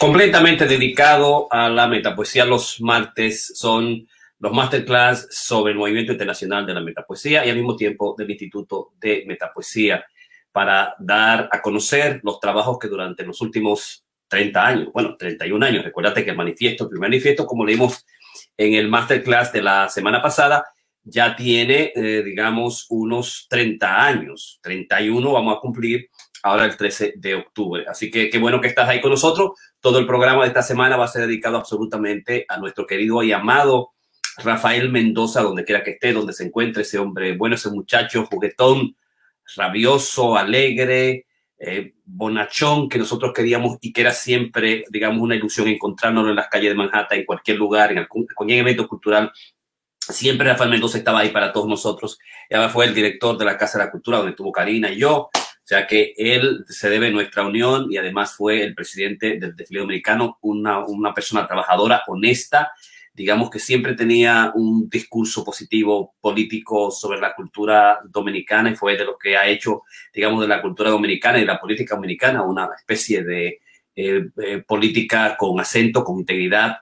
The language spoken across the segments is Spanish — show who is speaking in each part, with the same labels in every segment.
Speaker 1: completamente dedicado a la metapoesía. Los martes son los masterclass sobre el movimiento internacional de la metapoesía y al mismo tiempo del Instituto de Metapoesía para dar a conocer los trabajos que durante los últimos 30 años, bueno, 31 años, recuérdate que el manifiesto, el primer manifiesto, como leímos en el masterclass de la semana pasada, ya tiene, eh, digamos, unos 30 años. 31 vamos a cumplir ahora el 13 de octubre. Así que qué bueno que estás ahí con nosotros. Todo el programa de esta semana va a ser dedicado absolutamente a nuestro querido y amado Rafael Mendoza, donde quiera que esté, donde se encuentre ese hombre, bueno, ese muchacho juguetón, rabioso, alegre, eh, bonachón que nosotros queríamos y que era siempre, digamos, una ilusión encontrarnos en las calles de Manhattan, en cualquier lugar, en algún, cualquier evento cultural. Siempre Rafael Mendoza estaba ahí para todos nosotros. Ya fue el director de la Casa de la Cultura, donde estuvo Karina y yo. Sea que él se debe nuestra unión y además fue el presidente del desfile dominicano, una, una persona trabajadora, honesta, digamos que siempre tenía un discurso positivo político sobre la cultura dominicana y fue de lo que ha hecho, digamos, de la cultura dominicana y la política dominicana una especie de eh, eh, política con acento, con integridad,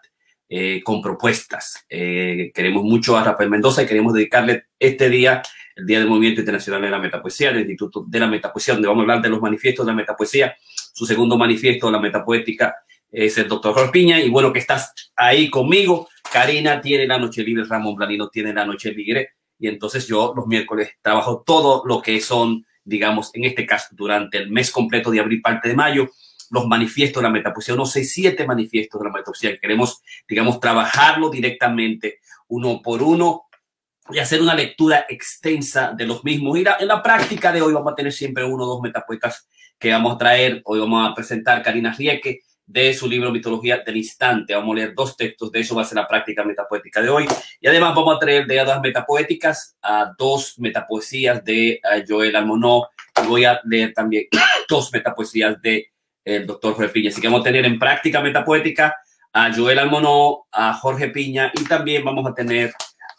Speaker 1: eh, con propuestas. queremos mucho a Rafael Mendoza y queremos dedicarle este día, el Día del Movimiento Internacional de la Metapoesía, del Instituto de la Metapoesía, donde vamos a hablar de los manifiestos de la metapoesía, su segundo manifiesto, la metapoética, es el doctor Jorge Piña, y bueno que estás ahí conmigo. Karina tiene la noche libre, Ramón Blanino tiene la noche libre, y entonces yo los miércoles trabajo todo lo que son, digamos, en este caso, durante el mes completo de abril, parte de mayo, los manifiestos de la metapoesía, unos seis, siete manifiestos de la metapoesía, queremos, digamos, trabajarlo directamente, uno por uno, y hacer una lectura extensa de los mismos. Y en la práctica de hoy vamos a tener siempre uno o dos metapoetas que vamos a traer. Hoy vamos a presentar Karina Rieke, de su libro Mitología del Instante. Vamos a leer dos textos, de eso va a ser la práctica metapoética de hoy. Y además vamos a traer de dos metapoéticas a dos metapoesías de Joel Almonó. Y voy a leer también dos metapoesías de el doctor Jorge Piña. Así que vamos a tener en práctica metapoética a Joel Almonó, a Jorge Piña y también vamos a tener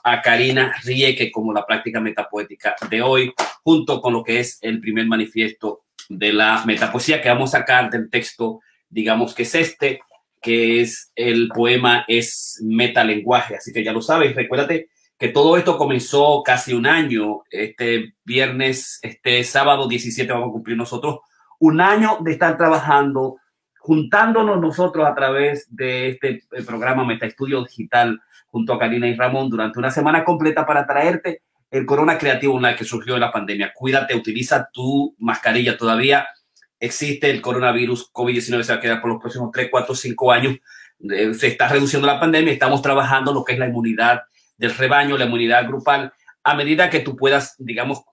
Speaker 1: a Karina Rieke como la práctica metapoética de hoy, junto con lo que es el primer manifiesto de la metapoesía que vamos a sacar del texto digamos que es este, que es el poema es metalenguaje, así que ya lo sabes, recuérdate que todo esto comenzó casi un año, este viernes, este sábado 17 vamos a cumplir nosotros un año de estar trabajando, juntándonos nosotros a través de este eh, programa Meta Estudio Digital junto a Karina y Ramón durante una semana completa para traerte el Corona Creativo Online que surgió en la pandemia. Cuídate, utiliza tu mascarilla todavía existe el coronavirus COVID-19, se va a quedar por los próximos 3, 4, 5 años. Eh, se está reduciendo la pandemia, estamos trabajando lo que es la inmunidad del rebaño, la inmunidad grupal, a medida que tú puedas, digamos,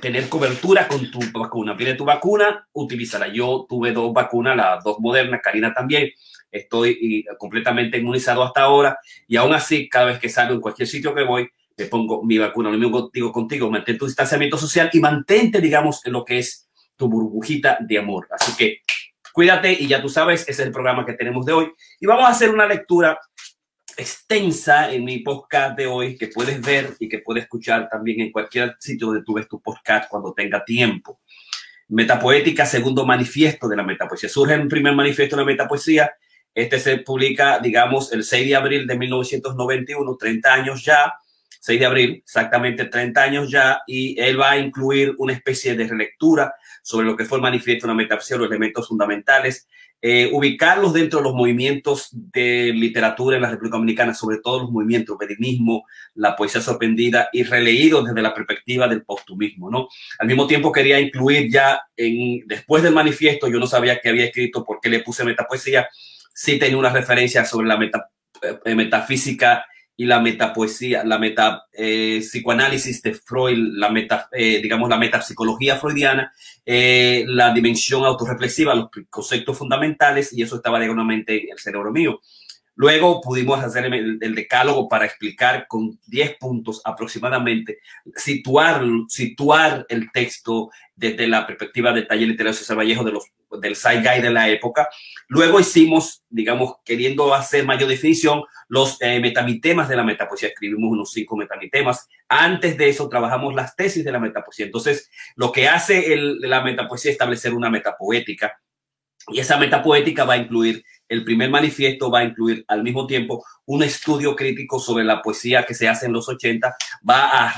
Speaker 1: tener cobertura con tu vacuna. Pide tu vacuna, utilízala. Yo tuve dos vacunas, las dos modernas, Karina también. Estoy completamente inmunizado hasta ahora y aún así, cada vez que salgo en cualquier sitio que voy, me pongo mi vacuna. Lo mismo digo contigo, mantén tu distanciamiento social y mantente, digamos, en lo que es tu burbujita de amor. Así que cuídate y ya tú sabes, ese es el programa que tenemos de hoy. Y vamos a hacer una lectura extensa en mi podcast de hoy que puedes ver y que puedes escuchar también en cualquier sitio donde tú ves tu podcast cuando tenga tiempo. Metapoética, segundo manifiesto de la metapoesía. Surge el primer manifiesto de la metapoesía. Este se publica, digamos, el 6 de abril de 1991, 30 años ya 6 de abril, exactamente 30 años ya, y él va a incluir una especie de relectura sobre lo que fue el manifiesto metafísica, los elementos fundamentales, eh, ubicarlos dentro de los movimientos de literatura en la República Dominicana, sobre todo los movimientos, el la poesía sorprendida y releídos desde la perspectiva del postumismo, ¿no? Al mismo tiempo quería incluir ya, en, después del manifiesto, yo no sabía que había escrito por qué le puse metapoesía, sí tenía una referencia sobre la meta, eh, metafísica y la metapoesía, la meta eh, psicoanálisis de Freud, la meta, eh, digamos, la metapsicología freudiana, eh, la dimensión autorreflexiva, los conceptos fundamentales, y eso estaba diagonalmente en el cerebro mío. Luego pudimos hacer el, decálogo para explicar con 10 puntos aproximadamente, situar, situar el texto desde la perspectiva del taller literario César Vallejo de los, del side guide de la época. Luego hicimos, digamos, queriendo hacer mayor definición, los eh, metamitemas de la metapoesía. Escribimos unos cinco metamitemas. Antes de eso trabajamos las tesis de la metapoesía. Entonces, lo que hace el, la metapoesía es establecer una metapoética y esa metapoética va a incluir el primer manifiesto va a incluir al mismo tiempo un estudio crítico sobre la poesía que se hace en los 80, va a,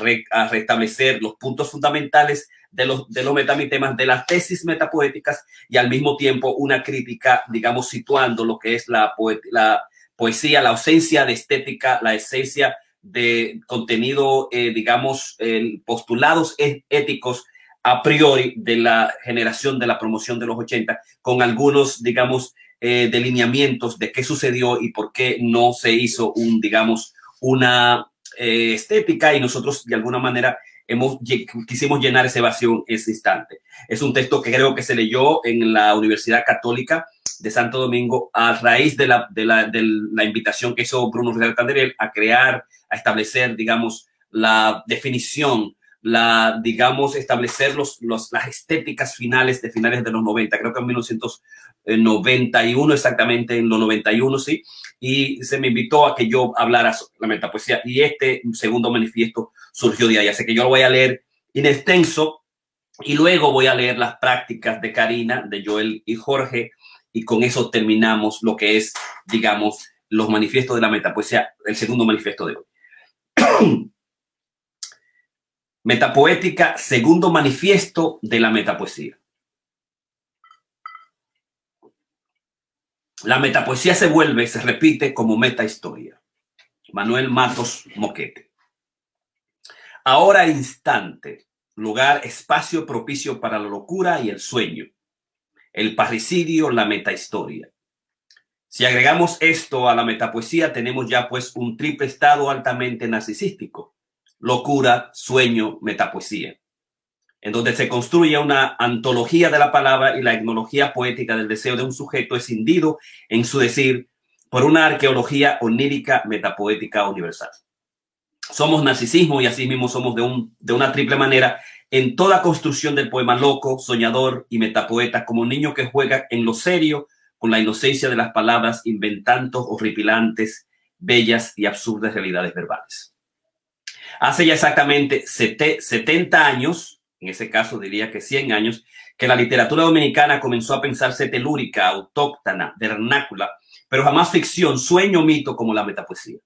Speaker 1: restablecer los puntos fundamentales de los, de los metamitemas, de las tesis metapoéticas y al mismo tiempo una crítica, digamos, situando lo que es la, la poesía, la ausencia de estética, la esencia de contenido, eh, digamos, postulados e-, éticos a priori de la generación de la promoción de los 80, con algunos, digamos, eh, delineamientos de qué sucedió y por qué no se hizo un, digamos, una eh, estética y nosotros de alguna manera hemos, quisimos llenar ese vacío ese instante. Es un texto que creo que se leyó en la Universidad Católica de Santo Domingo a raíz de la, de la, de la invitación que hizo Bruno Real Candel a crear, a establecer, digamos, la definición, la, digamos, establecer los, los, las estéticas finales de finales de los 90, creo que en 1991 exactamente, en los 91, sí, y se me invitó a que yo hablara la metapoesía y este segundo manifiesto surgió de ahí, así que yo lo voy a leer en extenso y luego voy a leer las prácticas de Karina, de Joel y Jorge, y con eso terminamos lo que es, digamos, los manifiestos de la metapoesía, el segundo manifiesto de hoy. Metapoética, segundo manifiesto de la metapoesía. La metapoesía se vuelve, se repite como metahistoria. Manuel Matos Moquete. Ahora instante, lugar, espacio propicio para la locura y el sueño el parricidio, la metahistoria. Si agregamos esto a la metapoesía, tenemos ya pues un triple estado altamente narcisístico, locura, sueño, metapoesía, en donde se construye una antología de la palabra y la etnología poética del deseo de un sujeto escindido en su decir por una arqueología onírica metapoética universal. Somos narcisismo y así mismo somos de, un, de una triple manera en toda construcción del poema loco, soñador y metapoeta, como un niño que juega en lo serio con la inocencia de las palabras, inventando horripilantes, bellas y absurdas realidades verbales. Hace ya exactamente 70 años, en ese caso diría que 100 años, que la literatura dominicana comenzó a pensarse telúrica, autóctona, vernácula, pero jamás ficción, sueño, mito como la metapoesía.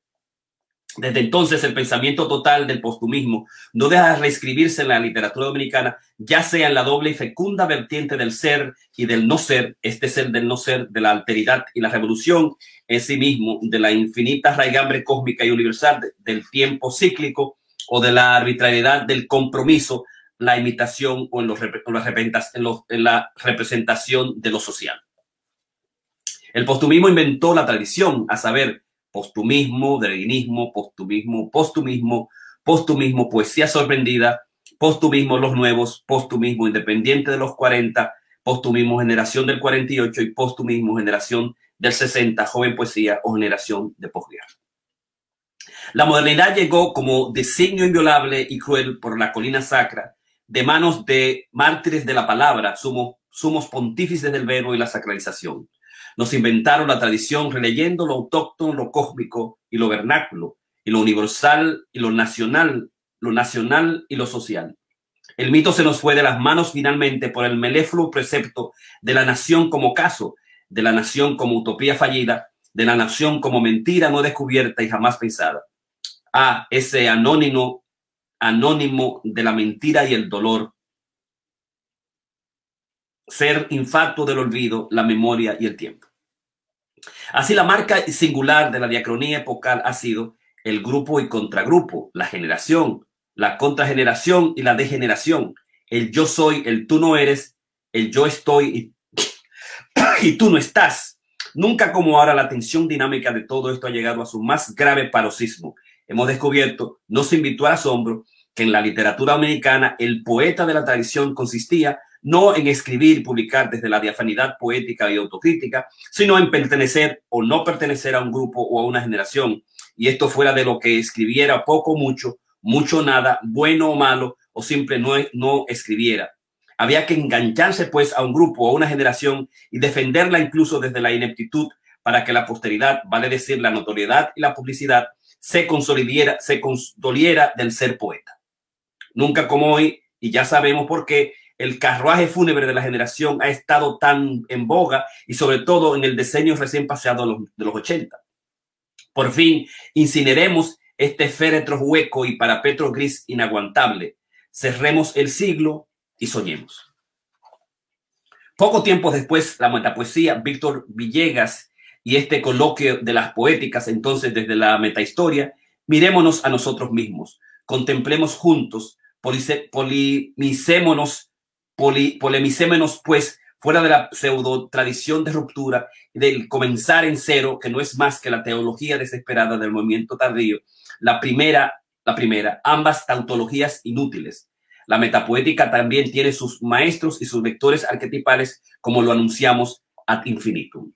Speaker 1: Desde entonces, el pensamiento total del postumismo no deja de reescribirse en la literatura dominicana, ya sea en la doble y fecunda vertiente del ser y del no ser, este ser del no ser, de la alteridad y la revolución en sí mismo, de la infinita raigambre cósmica y universal del tiempo cíclico o de la arbitrariedad del compromiso, la imitación o en, los, en la representación de lo social. El postumismo inventó la tradición, a saber, postumismo, derguinismo, postumismo, postumismo, postumismo, poesía sorprendida, postumismo los nuevos, postumismo independiente de los 40, postumismo generación del 48 y postumismo generación del 60, joven poesía o generación de posguerra. La modernidad llegó como designio inviolable y cruel por la colina sacra, de manos de mártires de la palabra, somos pontífices del verbo y la sacralización. Nos inventaron la tradición releyendo lo autóctono, lo cósmico y lo vernáculo, y lo universal y lo nacional, lo nacional y lo social. El mito se nos fue de las manos finalmente por el meléfluo precepto de la nación como caso, de la nación como utopía fallida, de la nación como mentira no descubierta y jamás pensada. A ese anónimo, anónimo de la mentira y el dolor. Ser infarto del olvido, la memoria y el tiempo. Así la marca singular de la diacronía epocal ha sido el grupo y contragrupo, la generación, la contrageneración y la degeneración, el yo soy, el tú no eres, el yo estoy y, y tú no estás. Nunca como ahora la tensión dinámica de todo esto ha llegado a su más grave paroxismo. Hemos descubierto, no se invitó al asombro, que en la literatura americana el poeta de la tradición consistía no en escribir y publicar desde la diafanidad poética y autocrítica, sino en pertenecer o no pertenecer a un grupo o a una generación. Y esto fuera de lo que escribiera poco, mucho, mucho, nada, bueno o malo, o simple no, no escribiera. Había que engancharse pues a un grupo o a una generación y defenderla incluso desde la ineptitud para que la posteridad, vale decir la notoriedad y la publicidad, se consolidara, se consoliera del ser poeta. Nunca como hoy, y ya sabemos por qué, el carruaje fúnebre de la generación ha estado tan en boga y sobre todo en el decenio recién pasado de los, de los 80. Por fin, incineremos este féretro hueco y parapeto gris inaguantable. Cerremos el siglo y soñemos. Poco tiempo después, la metapoesía Víctor Villegas y este coloquio de las poéticas, entonces desde la metahistoria, mirémonos a nosotros mismos, contemplemos juntos, polemicémonos, polemicémonos pues fuera de la pseudo tradición de ruptura del comenzar en cero, que no es más que la teología desesperada del movimiento tardío. La primera, la primera, ambas tautologías inútiles, la metapoética también tiene sus maestros y sus lectores arquetipales, como lo anunciamos ad infinitum.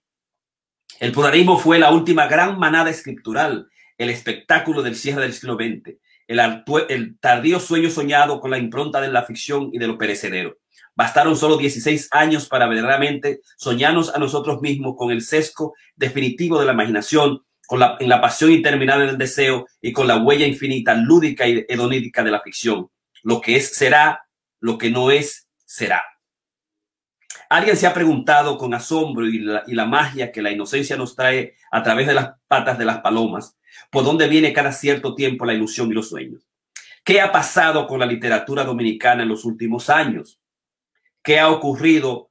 Speaker 1: El pluralismo fue la última gran manada escritural, el espectáculo del cierre del siglo XX, el, tardío sueño soñado con la impronta de la ficción y de lo perecedero. Bastaron solo 16 años para verdaderamente soñarnos a nosotros mismos con el sesgo definitivo de la imaginación, con la, en la pasión interminable del deseo y con la huella infinita, lúdica y hedonídica de la ficción. Lo que es será, lo que no es será. Alguien se ha preguntado con asombro y la, magia que la inocencia nos trae a través de las patas de las palomas, por dónde viene cada cierto tiempo la ilusión y los sueños. ¿Qué ha pasado con la literatura dominicana en los últimos años? ¿Qué ha ocurrido?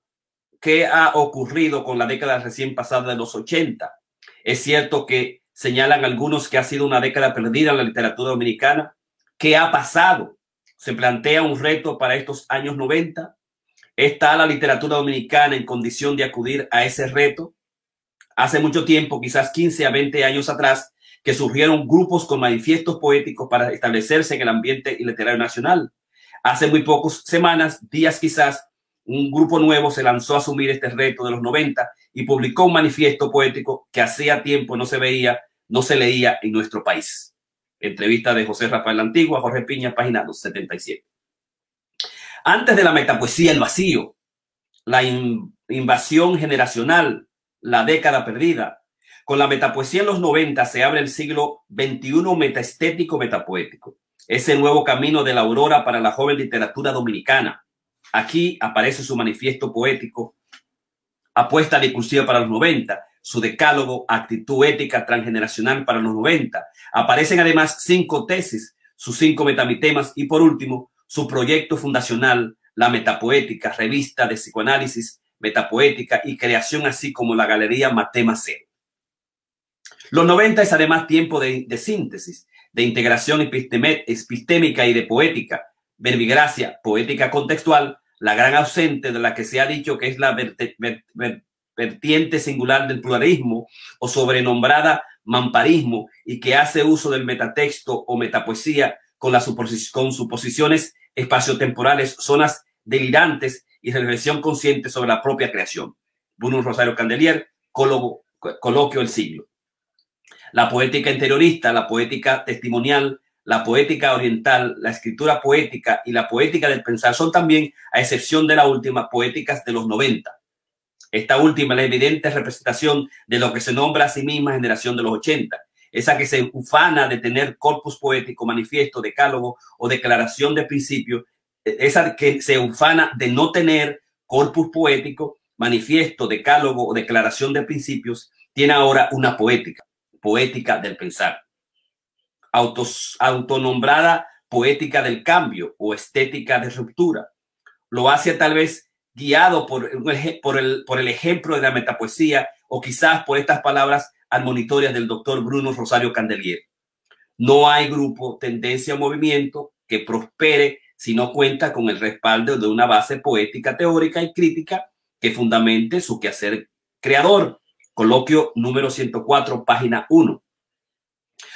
Speaker 1: ¿Qué ha ocurrido con la década recién pasada de los 80? Es cierto que señalan algunos que ha sido una década perdida en la literatura dominicana. ¿Qué ha pasado? se plantea un reto para estos años 90. ¿Está la literatura dominicana en condición de acudir a ese reto? Hace mucho tiempo, quizás 15 a 20 años atrás, que surgieron grupos con manifiestos poéticos para establecerse en el ambiente literario nacional. Hace muy pocas semanas, días quizás, un grupo nuevo se lanzó a asumir este reto de los 90 y publicó un manifiesto poético que hacía tiempo no se veía, no se leía en nuestro país. Entrevista de José Rafael Antigua, Jorge Piña, página 277. Antes de la metapoesía, el vacío, la invasión generacional, la década perdida. Con la metapoesía en los 90 se abre el siglo XXI metaestético metapoético. Ese nuevo camino de la aurora para la joven literatura dominicana. Aquí aparece su manifiesto poético, apuesta discursiva para los 90, su decálogo, actitud ética transgeneracional para los 90. Aparecen además cinco tesis, sus cinco metamitemas y por último, su proyecto fundacional, la metapoética, revista de psicoanálisis, metapoética y creación, así como la galería Matema Cero. Los 90 es además tiempo de, síntesis, de integración epistémica y de poética, verbigracia, poética contextual, la gran ausente de la que se ha dicho que es la vertiente singular del pluralismo o sobrenombrada mamparismo y que hace uso del metatexto o metapoesía con, las con suposiciones espaciotemporales, zonas delirantes y reflexión consciente sobre la propia creación. Bruno Rosario Candelier, Coloquio del Siglo. La poética interiorista, la poética testimonial, la poética oriental, la escritura poética y la poética del pensar son también, a excepción de la última, poéticas de los 90 esta última, la evidente representación de lo que se nombra a sí misma generación de los 80, esa que se ufana de tener corpus poético, manifiesto, decálogo o declaración de principio, esa que se ufana de no tener corpus poético, manifiesto, decálogo o declaración de principios, tiene ahora una poética, poética del pensar. Autos, autonombrada poética del cambio o estética de ruptura. Lo hace tal vez guiado por, por, el, por el ejemplo de la metapoesía o quizás por estas palabras admonitorias del doctor Bruno Rosario Candelier. No hay grupo, tendencia o movimiento que prospere si no cuenta con el respaldo de una base poética, teórica y crítica que fundamente su quehacer creador. Coloquio número 104, página 1.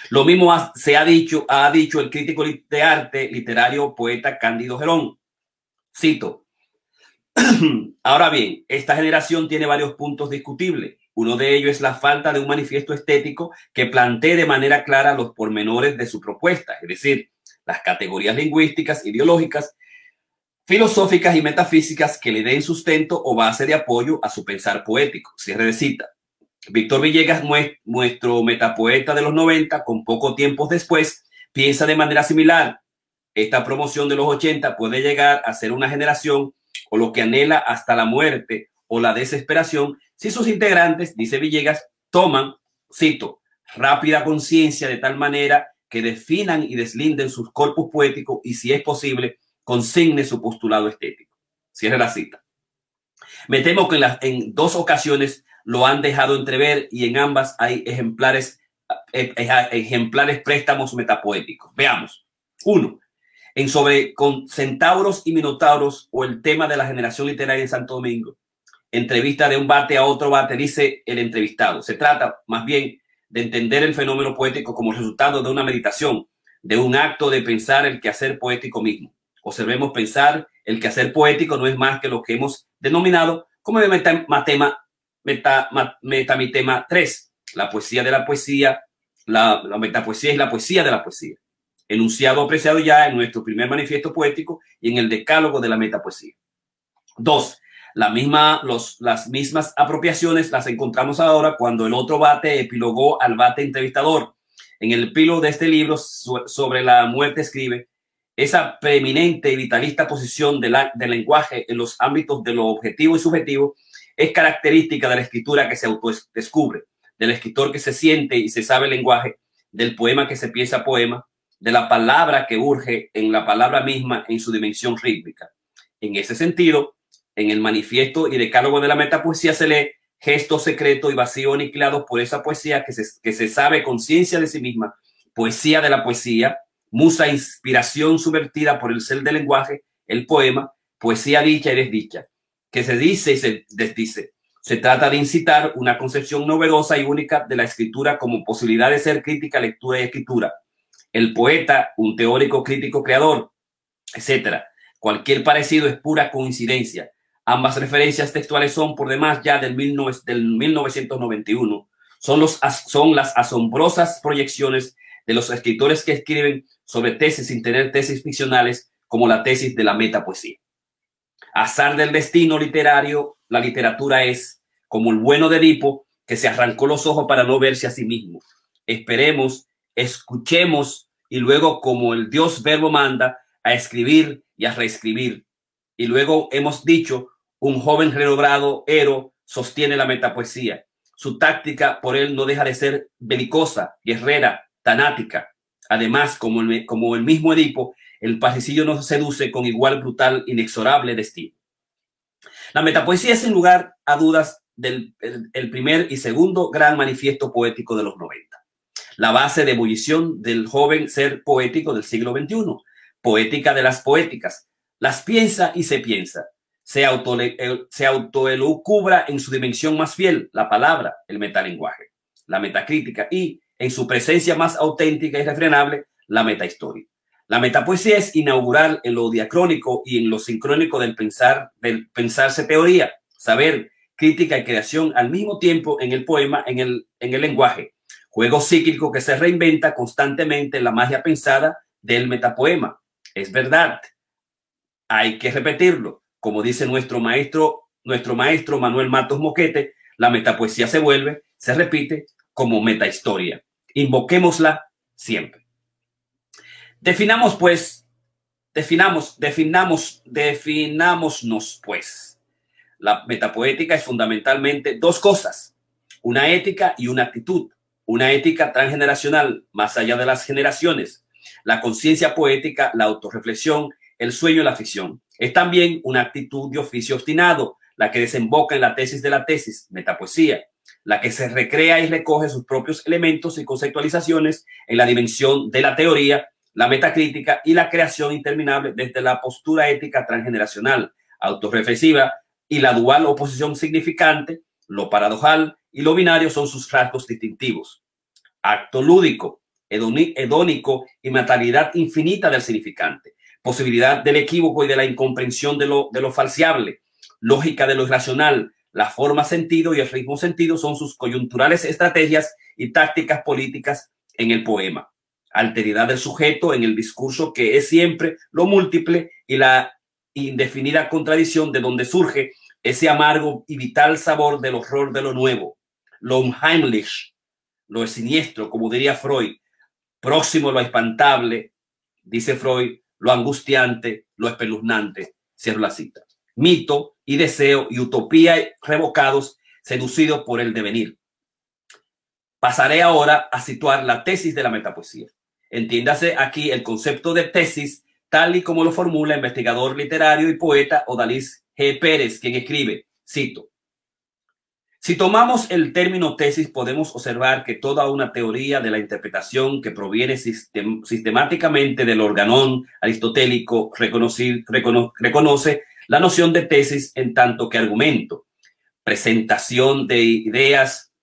Speaker 1: Lo mismo se ha dicho, ha dicho el crítico de arte literario poeta Cándido Gerón. Cito, Ahora bien, esta generación tiene varios puntos discutibles. Uno de ellos es la falta de un manifiesto estético que plantee de manera clara los pormenores de su propuesta, es decir, las categorías lingüísticas, ideológicas, filosóficas y metafísicas que le den sustento o base de apoyo a su pensar poético. Cierre de cita. Víctor Villegas, nuestro metapoeta de los 90, con poco tiempo después, piensa de manera similar. Esta promoción de los 80 puede llegar a ser una generación o lo que anhela hasta la muerte o la desesperación, si sus integrantes, dice Villegas, toman, cito, rápida conciencia de tal manera que definan y deslinden sus corpus poéticos y, si es posible, consigne su postulado estético. Cierre la cita. Me temo que en, dos ocasiones lo han dejado entrever y en ambas hay ejemplares, eh, eh, ejemplares préstamos metapoéticos. Veamos. Uno, en sobre con centauros y minotauros o el tema de la generación literaria en Santo Domingo. Entrevista de un bate a otro bate, dice el entrevistado. Se trata más bien de entender el fenómeno poético como resultado de una meditación, de un acto de pensar el quehacer poético mismo. Observemos pensar el quehacer poético no es más que lo que hemos denominado como de metamitema meta, metamitema 3, la poesía de la poesía, la, la metapoesía es la poesía de la poesía, enunciado apreciado ya en nuestro primer manifiesto poético y en el decálogo de la metapoesía. Dos, la misma, las mismas apropiaciones las encontramos ahora cuando el otro bate epilogó al bate entrevistador. En el epílogo de este libro sobre la muerte escribe, esa preeminente y vitalista posición de del lenguaje en los ámbitos de lo objetivo y subjetivo es característica de la escritura que se autodescubre, del escritor que se siente y se sabe lenguaje, del poema que se piensa poema, de la palabra que urge en la palabra misma en su dimensión rítmica. En ese sentido, en el manifiesto y decálogo de la metapoesía se lee gesto secreto y vacío aniquilado por esa poesía que se, que se sabe conciencia de sí misma, poesía de la poesía, musa inspiración subvertida por el ser del lenguaje, el poema, poesía dicha y desdicha, que se dice y se desdice. Se trata de incitar una concepción novedosa y única de la escritura como posibilidad de ser crítica, lectura y escritura. El poeta, un teórico crítico creador, etcétera. Cualquier parecido es pura coincidencia. Ambas referencias textuales son por demás ya del, del 1991. Son, los, son las asombrosas proyecciones de los escritores que escriben sobre tesis sin tener tesis ficcionales como la tesis de la metapoesía. Azar del destino literario, la literatura es como el bueno de Edipo que se arrancó los ojos para no verse a sí mismo. Esperemos, escuchemos y luego como el Dios verbo manda a escribir y a reescribir. Y luego hemos dicho un joven renombrado héroe sostiene la metapoesía. Su táctica por él no deja de ser belicosa, guerrera, tanática. Además, como el, el mismo Edipo, el parricillo nos seduce con igual brutal, inexorable destino. La metapoesía es, sin lugar a dudas, del el, primer y segundo gran manifiesto poético de los 90. La base de ebullición del joven ser poético del siglo XXI, poética de las poéticas. Las piensa y se piensa se, auto, se autoelucubra en su dimensión más fiel, la palabra, el metalenguaje, la metacrítica y en su presencia más auténtica y refrenable, la metahistoria. La metapoesía es inaugural en lo diacrónico y en lo sincrónico del pensar, del pensarse teoría, saber, crítica y creación al mismo tiempo en el poema, en el, en el lenguaje. Juego cíclico que se reinventa constantemente en la magia pensada del metapoema. Es verdad. Hay que repetirlo como dice nuestro maestro, nuestro maestro Manuel Matos Moquete, la metapoesía se vuelve, se repite como metahistoria. Invoquémosla siempre. Definamos pues, definamos, definamos, definámonos pues. La metapoética es fundamentalmente dos cosas, una ética y una actitud, una ética transgeneracional, más allá de las generaciones, la conciencia poética, la autorreflexión, el sueño y la ficción. Es también una actitud de oficio obstinado, la que desemboca en la tesis de la tesis, metapoesía, la que se recrea y recoge sus propios elementos y conceptualizaciones en la dimensión de la teoría, la metacrítica y la creación interminable desde la postura ética transgeneracional, autorreflexiva y la dual oposición significante, lo paradojal y lo binario son sus rasgos distintivos. Acto lúdico, hedónico y mentalidad infinita del significante posibilidad del equívoco y de la incomprensión de lo, de lo falseable, lógica de lo irracional, la forma sentido y el ritmo sentido son sus coyunturales estrategias y tácticas políticas en el poema. Alteridad del sujeto en el discurso que es siempre lo múltiple y la indefinida contradicción de donde surge ese amargo y vital sabor del horror de lo nuevo, lo unheimlich, lo siniestro, como diría Freud, próximo a lo espantable, dice Freud, lo angustiante, lo espeluznante. Cierro la cita. mito y deseo y utopía revocados, seducidos por el devenir. Pasaré ahora a situar la tesis de la metapoesía. Entiéndase aquí el concepto de tesis tal y como lo formula el investigador literario y poeta Odalis G. Pérez, quien escribe, cito, si tomamos el término tesis, podemos observar que toda una teoría de la interpretación que proviene sistemáticamente del organón aristotélico reconoce la noción de tesis en tanto que argumento, presentación de ideas,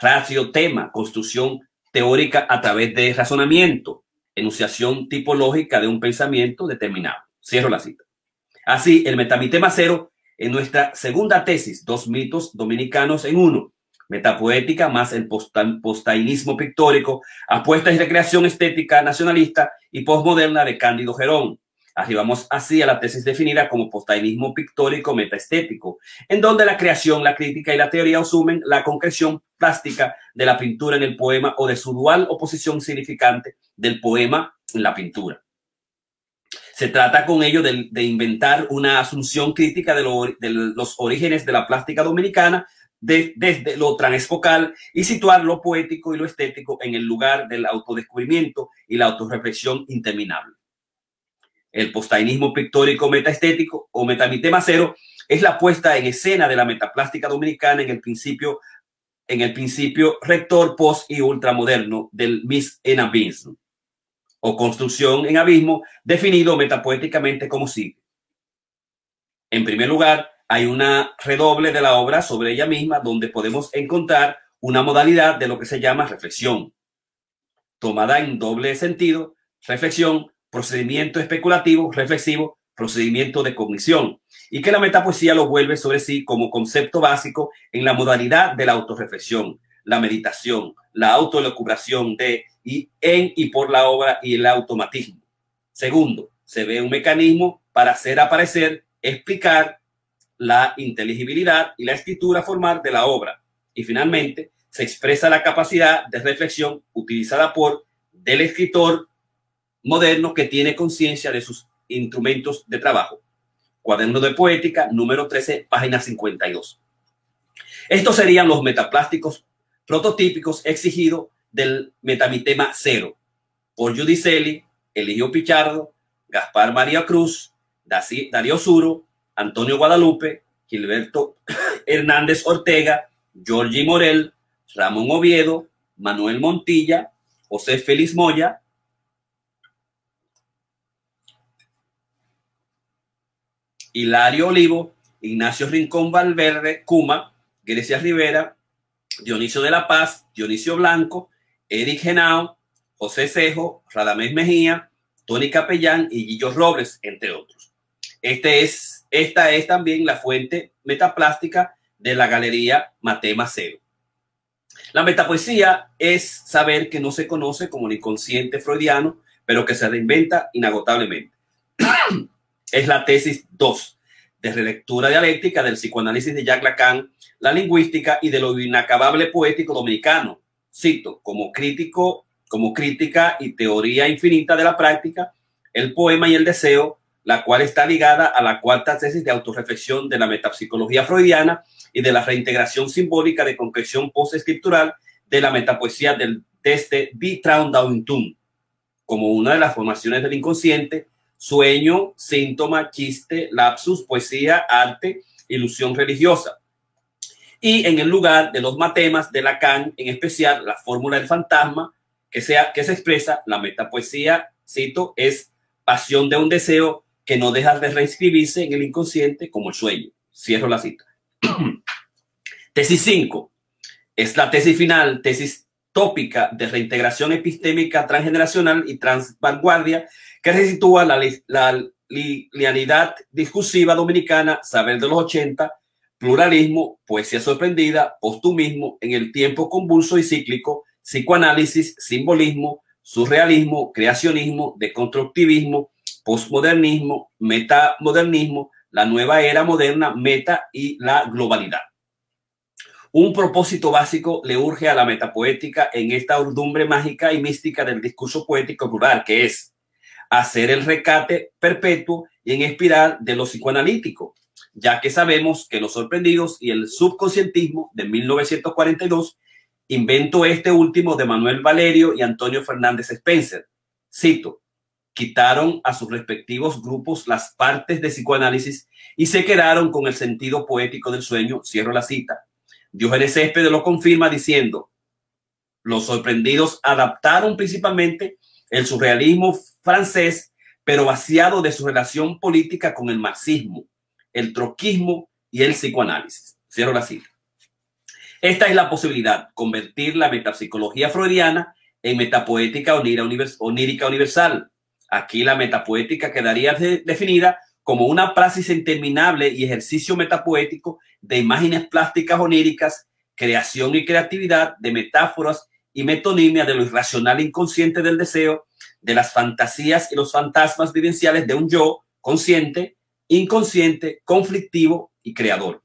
Speaker 1: ratio, tema, construcción teórica a través de razonamiento, enunciación tipológica de un pensamiento determinado. Cierro la cita. Así, el metamitema cero en nuestra segunda tesis, dos mitos dominicanos en uno, metapoética más el postainismo pictórico, apuesta y recreación estética nacionalista y postmoderna de Cándido Gerón. Arribamos así a la tesis definida como postainismo pictórico metaestético, en donde la creación, la crítica y la teoría asumen la concreción plástica de la pintura en el poema o de su dual oposición significante del poema en la pintura. Se trata con ello de, inventar una asunción crítica de, los orígenes de la plástica dominicana desde lo transfocal y situar lo poético y lo estético en el lugar del autodescubrimiento y la autorreflexión interminable. El postainismo pictórico metaestético o metamitema cero es la puesta en escena de la metaplástica dominicana en el principio, en el principio rector post y ultramoderno del Miss Enabismo o construcción en abismo, definido metapoéticamente como sigue. En primer lugar, hay una redoble de la obra sobre ella misma donde podemos encontrar una modalidad de lo que se llama reflexión, tomada en doble sentido, reflexión, procedimiento especulativo, reflexivo, procedimiento de cognición, y que la metapoesía lo vuelve sobre sí como concepto básico en la modalidad de la autorreflexión, la meditación, la autolocubración de y en y por la obra y el automatismo. Segundo, se ve un mecanismo para hacer aparecer, explicar la inteligibilidad y la escritura formal de la obra. Y finalmente, se expresa la capacidad de reflexión utilizada por del escritor moderno que tiene conciencia de sus instrumentos de trabajo. Cuaderno de Poética, número 13, página 52. Estos serían los metaplásticos prototípicos exigidos del metamitema cero. Por Judicelli, Eligio Pichardo, Gaspar María Cruz, Darío Suro, Antonio Guadalupe, Gilberto Hernández Ortega, Georgie Morel, Ramón Oviedo, Manuel Montilla, José Félix Moya, Hilario Olivo, Ignacio Rincón Valverde, Cuma, Grecia Rivera, Dionisio de la Paz, Dionisio Blanco, Eric Genao, José Cejo, Radamés Mejía, Tony Capellán y Guillo Robles, entre otros. Este es, esta es también la fuente metaplástica de la galería Matema Cero. La metapoesía es saber que no se conoce como el inconsciente freudiano, pero que se reinventa inagotablemente. es la tesis 2 de relectura dialéctica del psicoanálisis de Jacques Lacan, la lingüística y de lo inacabable poético dominicano, cito, como crítico, como crítica y teoría infinita de la práctica, el poema y el deseo, la cual está ligada a la cuarta tesis de autorreflexión de la metapsicología freudiana y de la reintegración simbólica de concreción postescriptural de la metapoesía del desde Traum como una de las formaciones del inconsciente, sueño, síntoma, chiste, lapsus, poesía, arte, ilusión religiosa y en el lugar de los matemas de Lacan, en especial la fórmula del fantasma, que, sea, que se expresa la metapoesía, cito, es pasión de un deseo que no deja de reescribirse en el inconsciente como el sueño. Cierro la cita. tesis 5 es la tesis final, tesis tópica de reintegración epistémica transgeneracional y transvanguardia que resitúa la, la linealidad discursiva dominicana, saber de los 80, pluralismo, poesía sorprendida, postumismo, en el tiempo convulso y cíclico, psicoanálisis, simbolismo, surrealismo, creacionismo, deconstructivismo, postmodernismo, metamodernismo, la nueva era moderna, meta y la globalidad. Un propósito básico le urge a la metapoética en esta urdumbre mágica y mística del discurso poético plural, que es hacer el recate perpetuo y en espiral de lo psicoanalítico, ya que sabemos que Los Sorprendidos y el Subconscientismo de 1942, invento este último de Manuel Valerio y Antonio Fernández Spencer. Cito, quitaron a sus respectivos grupos las partes de psicoanálisis y se quedaron con el sentido poético del sueño. Cierro la cita. Diógenes Céspedes lo confirma diciendo, los sorprendidos adaptaron principalmente el surrealismo francés, pero vaciado de su relación política con el marxismo, el troquismo y el psicoanálisis. Cierro la cita. Esta es la posibilidad, convertir la metapsicología freudiana en metapoética onírica universal. Aquí la metapoética quedaría definida como una praxis interminable y ejercicio metapoético de imágenes plásticas oníricas, creación y creatividad de metáforas y metonimia de lo irracional inconsciente del deseo, de las fantasías y los fantasmas vivenciales de un yo consciente, inconsciente, conflictivo y creador.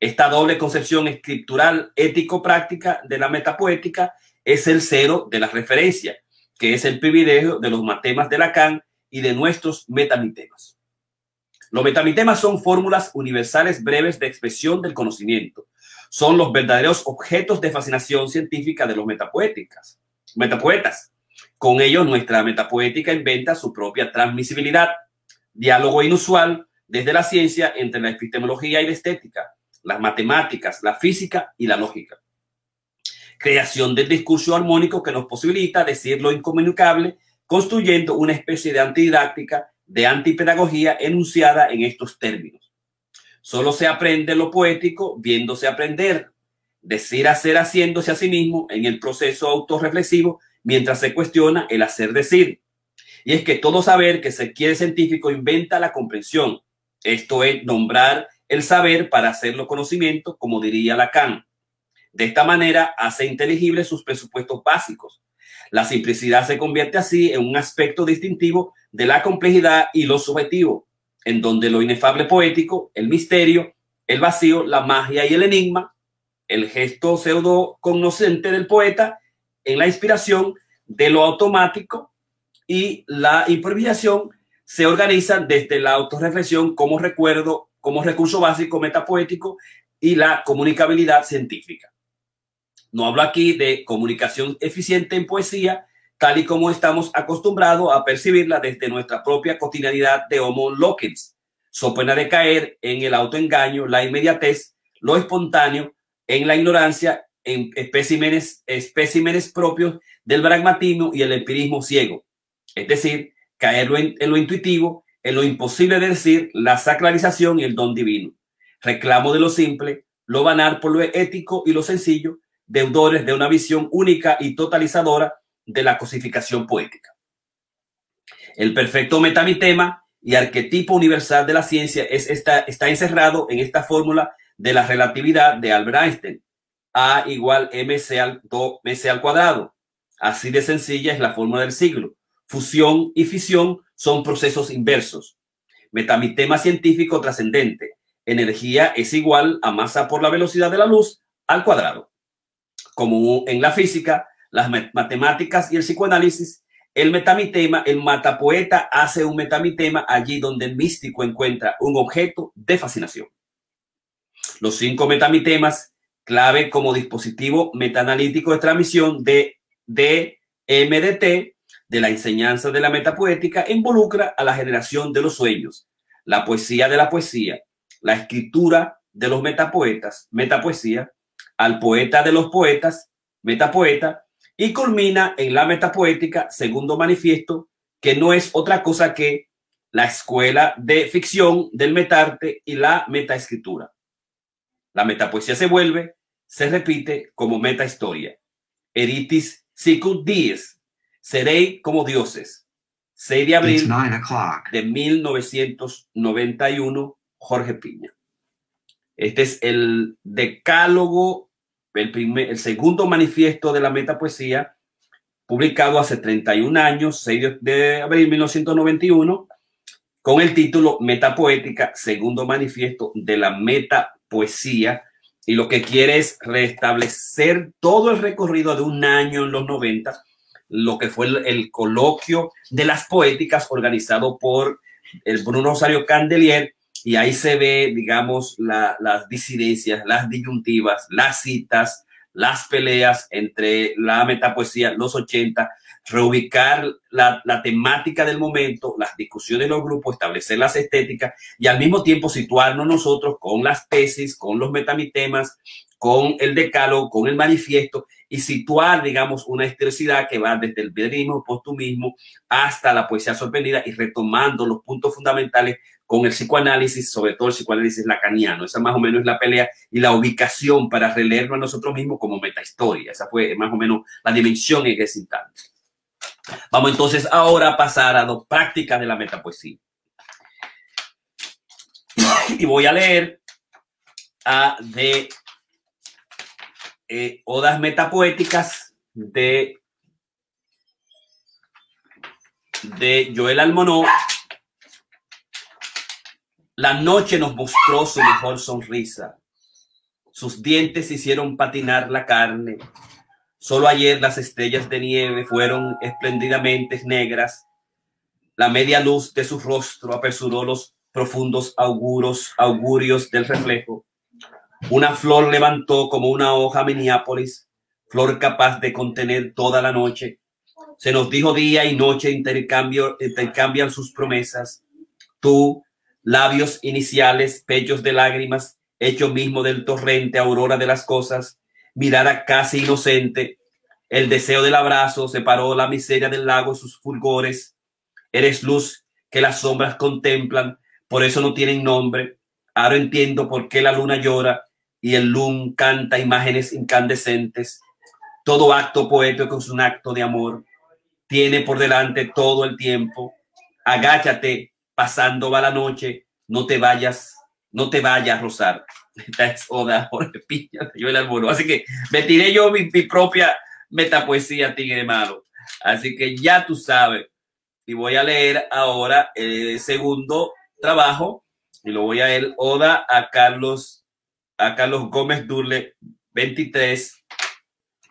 Speaker 1: Esta doble concepción escritural ético-práctica de la metapoética es el cero de la referencia, que es el privilegio de los matemas de Lacan y de nuestros metamitemas. Los metamitemas son fórmulas universales breves de expresión del conocimiento. Son los verdaderos objetos de fascinación científica de los metapoéticas, metapoetas. Con ellos, nuestra metapoética inventa su propia transmisibilidad, diálogo inusual desde la ciencia entre la epistemología y la estética, las matemáticas, la física y la lógica. Creación del discurso armónico que nos posibilita decir lo incomunicable, construyendo una especie de antididáctica de antipedagogía enunciada en estos términos. Solo se aprende lo poético viéndose aprender, decir hacer haciéndose a sí mismo en el proceso autorreflexivo mientras se cuestiona el hacer decir. Y es que todo saber que se quiere científico inventa la comprensión. Esto es nombrar el saber para hacerlo conocimiento, como diría Lacan. De esta manera hace inteligible sus presupuestos básicos. La simplicidad se convierte así en un aspecto distintivo de la complejidad y lo subjetivo, en donde lo inefable poético, el misterio, el vacío, la magia y el enigma, el gesto pseudo cognoscente del poeta, en la inspiración de lo automático y la improvisación se organizan desde la autorreflexión como recuerdo, como recurso básico metapoético y la comunicabilidad científica. No hablo aquí de comunicación eficiente en poesía, tal y como estamos acostumbrados a percibirla desde nuestra propia cotidianidad de Homo loquens, so pena de caer en el autoengaño, la inmediatez, lo espontáneo, en la ignorancia, en especímenes, especímenes propios del pragmatismo y el empirismo ciego. Es decir, caer en, lo intuitivo, en lo imposible de decir, la sacralización y el don divino. Reclamo de lo simple, lo banal por lo ético y lo sencillo, deudores de una visión única y totalizadora de la cosificación poética. El perfecto metamitema y arquetipo universal de la ciencia está encerrado en esta fórmula de la relatividad de Albert Einstein. A igual mc al, mc al cuadrado. Así de sencilla es la fórmula del siglo. Fusión y fisión son procesos inversos. Metamitema científico trascendente. Energía es igual a masa por la velocidad de la luz al cuadrado. Como en la física, las matemáticas y el psicoanálisis, el metamitema, el matapoeta hace un metamitema allí donde el místico encuentra un objeto de fascinación. Los cinco metamitemas, clave como dispositivo metaanalítico de transmisión de, de MDT, de la enseñanza de la metapoética, involucra a la generación de los sueños, la poesía de la poesía, la escritura de los metapoetas, metapoesía, al poeta de los poetas, metapoeta, y culmina en la metapoética, segundo manifiesto, que no es otra cosa que la escuela de ficción del metarte y la metaescritura. La metapoesía se vuelve, se repite como metahistoria. Eritis sicut dies, seré como dioses. 6 de abril de 1991, Jorge Piña. Este es el decálogo el, primer, el segundo manifiesto de la metapoesía, publicado hace 31 años, 6 de abril de 1991, con el título Metapoética, segundo manifiesto de la metapoesía, y lo que quiere es restablecer todo el recorrido de un año en los 90, lo que fue el, coloquio de las poéticas organizado por el Bruno Rosario Candelier y ahí se ve, digamos, las disidencias, las disyuntivas, las citas, las peleas entre la metapoesía, los 80, reubicar la, temática del momento, las discusiones de los grupos, establecer las estéticas y al mismo tiempo situarnos nosotros con las tesis, con los metamitemas, con el decálogo, con el manifiesto y situar, digamos, una historicidad que va desde el periodismo, postumismo, hasta la poesía sorprendida y retomando los puntos fundamentales con el psicoanálisis, sobre todo el psicoanálisis lacaniano. Esa más o menos es la pelea y la ubicación para releerlo a nosotros mismos como metahistoria. Esa fue más o menos la dimensión en ese instante. Vamos entonces ahora a pasar a dos prácticas de la metapoesía. Y voy a leer a de eh, odas metapoéticas de, de Joel Almonó la noche nos mostró su mejor sonrisa. Sus dientes hicieron patinar la carne. Solo ayer las estrellas de nieve fueron espléndidamente negras. La media luz de su rostro apresuró los profundos auguros, augurios del reflejo. Una flor levantó como una hoja Minneapolis, flor capaz de contener toda la noche. Se nos dijo día y noche intercambio, intercambian sus promesas. Tú, labios iniciales, pechos de lágrimas, hecho mismo del torrente, aurora de las cosas, mirada casi inocente, el deseo del abrazo separó la miseria del lago sus fulgores. Eres luz que las sombras contemplan, por eso no tienen nombre. Ahora entiendo por qué la luna llora y el lun canta imágenes incandescentes. Todo acto poético es un acto de amor. Tiene por delante todo el tiempo. Agáchate, pasando va la noche, no te vayas, no te vayas, Rosar. Esta es Oda Jorge Piña, yo el albono. Así que me tiré yo mi, propia metapoesía, tigre malo. Así que ya tú sabes. Y voy a leer ahora el segundo trabajo y lo voy a leer Oda a Carlos, a Carlos Gómez Durle 23,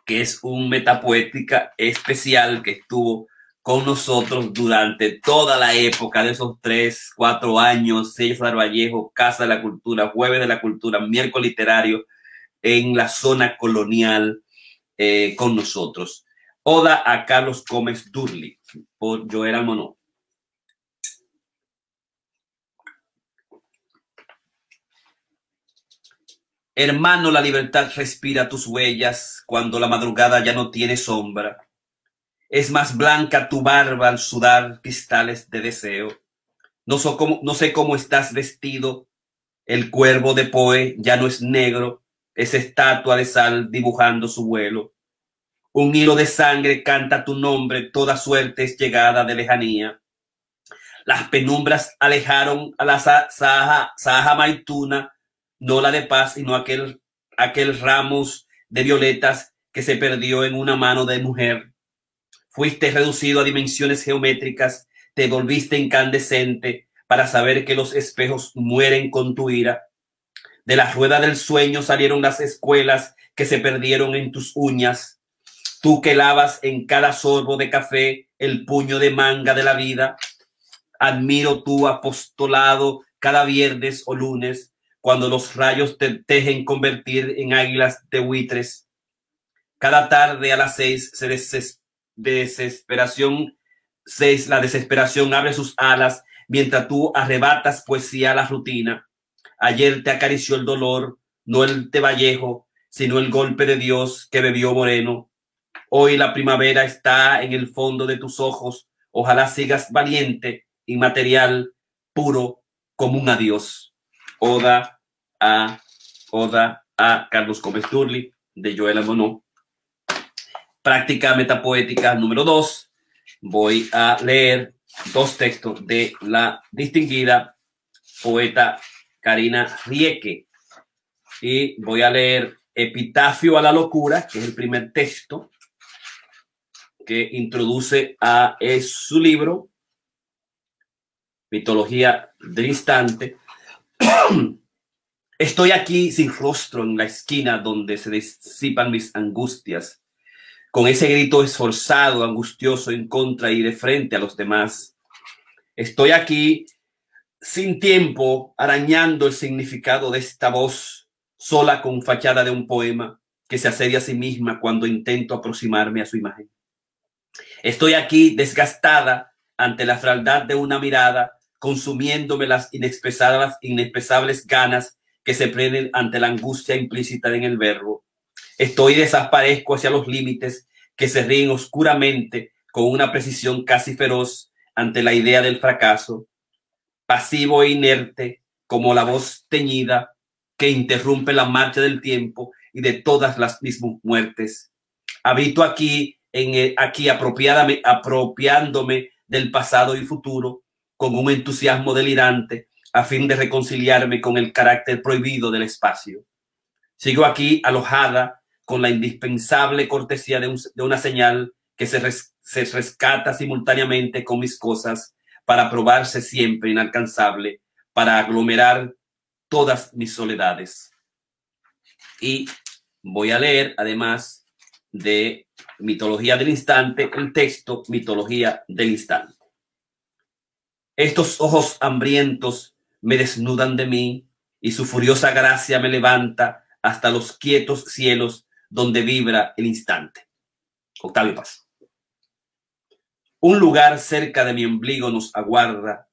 Speaker 1: que es un metapoética especial que estuvo con nosotros durante toda la época de esos tres, cuatro años, César Vallejo, Casa de la Cultura, Jueves de la Cultura, Miércoles Literario, en la zona colonial eh, con nosotros. Oda a Carlos Gómez Durli, por Joel Monó. Hermano, la libertad respira tus huellas cuando la madrugada ya no tiene sombra es más blanca tu barba al sudar cristales de deseo. No, sé cómo estás vestido. El cuervo de Poe ya no es negro, es estatua de sal dibujando su vuelo. Un hilo de sangre canta tu nombre, toda suerte es llegada de lejanía. Las penumbras alejaron a la Saja, Saja Maituna, no la de paz, sino aquel, aquel ramos de violetas que se perdió en una mano de mujer. Fuiste reducido a dimensiones geométricas, te volviste incandescente para saber que los espejos mueren con tu ira. De la rueda del sueño salieron las escuelas que se perdieron en tus uñas. Tú que lavas en cada sorbo de café el puño de manga de la vida. Admiro tu apostolado cada viernes o lunes cuando los rayos te dejen convertir en águilas de buitres. Cada tarde a las seis se desespera desesperación, seis, la desesperación abre sus alas mientras tú arrebatas poesía a la rutina. Ayer te acarició el dolor, no el te vallejo, sino el golpe de Dios que bebió Moreno. Hoy la primavera está en el fondo de tus ojos. Ojalá sigas valiente, inmaterial, puro, como un adiós. Oda a, Oda a Carlos Gómez Turli, de Joel Monó práctica metapoética número dos, voy a leer dos textos de la distinguida poeta Karina Rieke. Y voy a leer Epitafio a la locura, que es el primer texto que introduce a su libro, Mitología del Instante. Estoy aquí sin rostro en la esquina donde se disipan mis angustias con ese grito esforzado, angustioso en contra y de frente a los demás. Estoy aquí sin tiempo arañando el significado de esta voz sola con fachada de un poema que se asedia a sí misma cuando intento aproximarme a su imagen. Estoy aquí desgastada ante la fraldad de una mirada, consumiéndome las inexpresables, inexpresables ganas que se prenden ante la angustia implícita en el verbo. Estoy desaparezco hacia los límites que se ríen oscuramente con una precisión casi feroz ante la idea del fracaso, pasivo e inerte como la voz teñida que interrumpe la marcha del tiempo y de todas las mismas muertes. Habito aquí, en aquí apropiándome del pasado y futuro con un entusiasmo delirante a fin de reconciliarme con el carácter prohibido del espacio. Sigo aquí alojada con la indispensable cortesía de, una señal que se, se rescata simultáneamente con mis cosas para probarse siempre inalcanzable, para aglomerar todas mis soledades. Y voy a leer, además de Mitología del Instante, el texto Mitología del Instante. Estos ojos hambrientos me desnudan de mí y su furiosa gracia me levanta hasta los quietos cielos donde vibra el instante. Octavio Paz. Un lugar cerca de mi ombligo nos aguarda,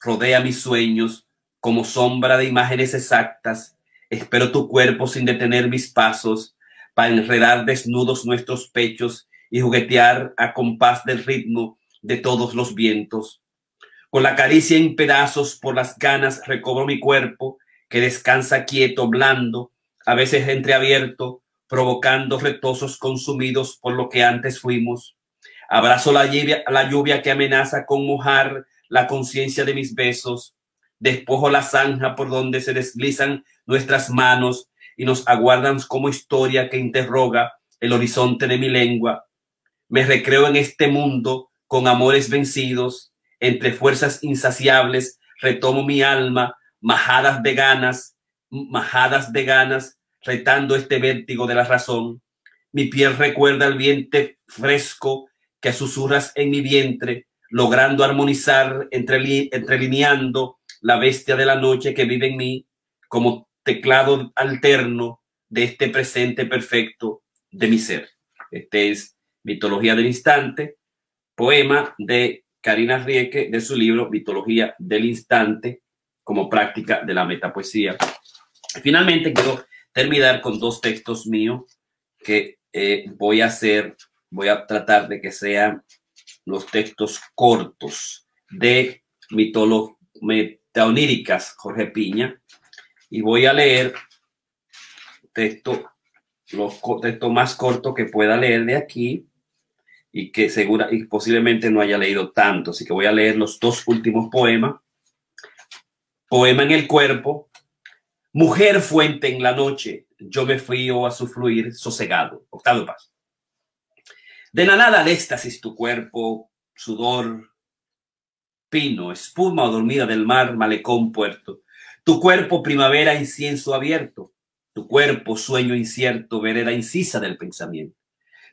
Speaker 1: rodea mis sueños como sombra de imágenes exactas. Espero tu cuerpo sin detener mis pasos para enredar desnudos nuestros pechos y juguetear a compás del ritmo de todos los vientos. Con la caricia en pedazos por las ganas recobro mi cuerpo que descansa quieto, blando, a veces entreabierto, provocando retosos consumidos por lo que antes fuimos. Abrazo la lluvia, la lluvia que amenaza con mojar la conciencia de mis besos. Despojo la zanja por donde se deslizan nuestras manos y nos aguardan como historia que interroga el horizonte de mi lengua. Me recreo en este mundo con amores vencidos, entre fuerzas insaciables, retomo mi alma, majadas de ganas, majadas de ganas, retando este vértigo de la razón. Mi piel recuerda el viento fresco que susurras en mi vientre, logrando armonizar, entrelineando la bestia de la noche que vive en mí como teclado alterno de este presente perfecto de mi ser. Este es Mitología del Instante, poema de Karina Rieke de su libro Mitología del Instante como práctica de la metapoesía. Finalmente quiero terminar con dos textos míos que eh, voy a hacer voy a tratar de que sean los textos cortos de mitología oníricas Jorge Piña y voy a leer texto los textos más cortos que pueda leer de aquí y que segura y posiblemente no haya leído tanto, así que voy a leer los dos últimos poemas. Poema en el cuerpo. Mujer fuente en la noche, yo me frío a su fluir sosegado. Octavo paso. De la nada de éxtasis tu cuerpo, sudor, pino, espuma o dormida del mar, malecón, puerto. Tu cuerpo, primavera, incienso abierto. Tu cuerpo, sueño incierto, vereda incisa del pensamiento.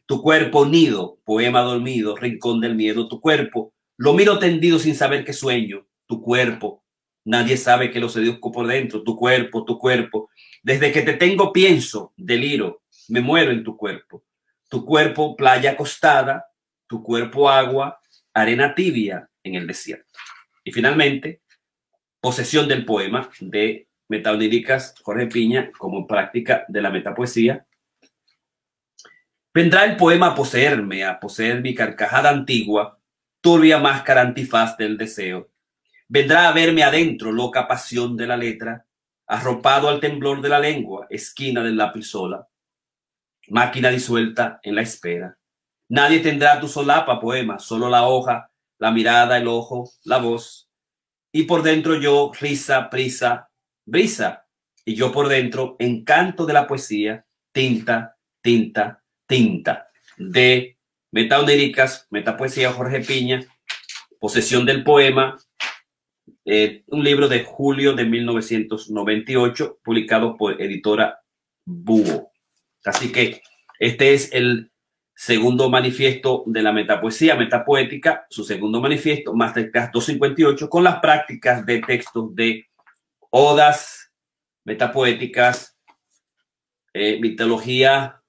Speaker 1: Tu cuerpo, nido, poema dormido, rincón del miedo. Tu cuerpo, lo miro tendido sin saber qué sueño. Tu cuerpo, nadie sabe que lo seduzco por dentro. Tu cuerpo, tu cuerpo. Desde que te tengo pienso, deliro, me muero en tu cuerpo tu cuerpo playa acostada, tu cuerpo agua, arena tibia en el desierto. Y finalmente, posesión del poema de Metaoníricas Jorge Piña como práctica de la metapoesía. Vendrá el poema a poseerme, a poseer mi carcajada antigua, turbia máscara antifaz del deseo. Vendrá a verme adentro, loca pasión de la letra, arropado al temblor de la lengua, esquina del lápiz sola máquina disuelta en la espera. Nadie tendrá tu solapa poema, solo la hoja, la mirada, el ojo, la voz. Y por dentro yo, risa, prisa, brisa. Y yo por dentro, encanto de la poesía, tinta, tinta, tinta. De Metaonéricas, Metapoesía Jorge Piña, Posesión del Poema, eh, un libro de julio de 1998, publicado por editora Búho. Así que este es el segundo manifiesto de la metapoesía, metapoética, su segundo manifiesto, Masterclass 258, con las prácticas de textos de odas metapoéticas, eh, mitología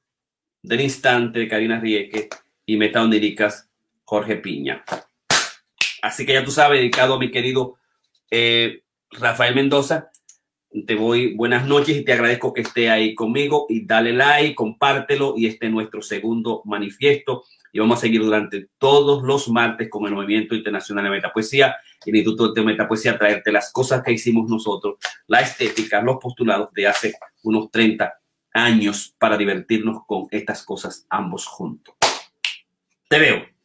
Speaker 1: del instante de Karina Rieke y metaoníricas Jorge Piña. Así que ya tú sabes, dedicado a mi querido eh, Rafael Mendoza, te voy buenas noches y te agradezco que esté ahí conmigo y dale like, compártelo y este es nuestro segundo manifiesto y vamos a seguir durante todos los martes con el Movimiento Internacional de Metapoesía y el Instituto de Metapoesía traerte las cosas que hicimos nosotros, la estética, los postulados de hace unos 30 años para divertirnos con estas cosas ambos juntos. Te veo.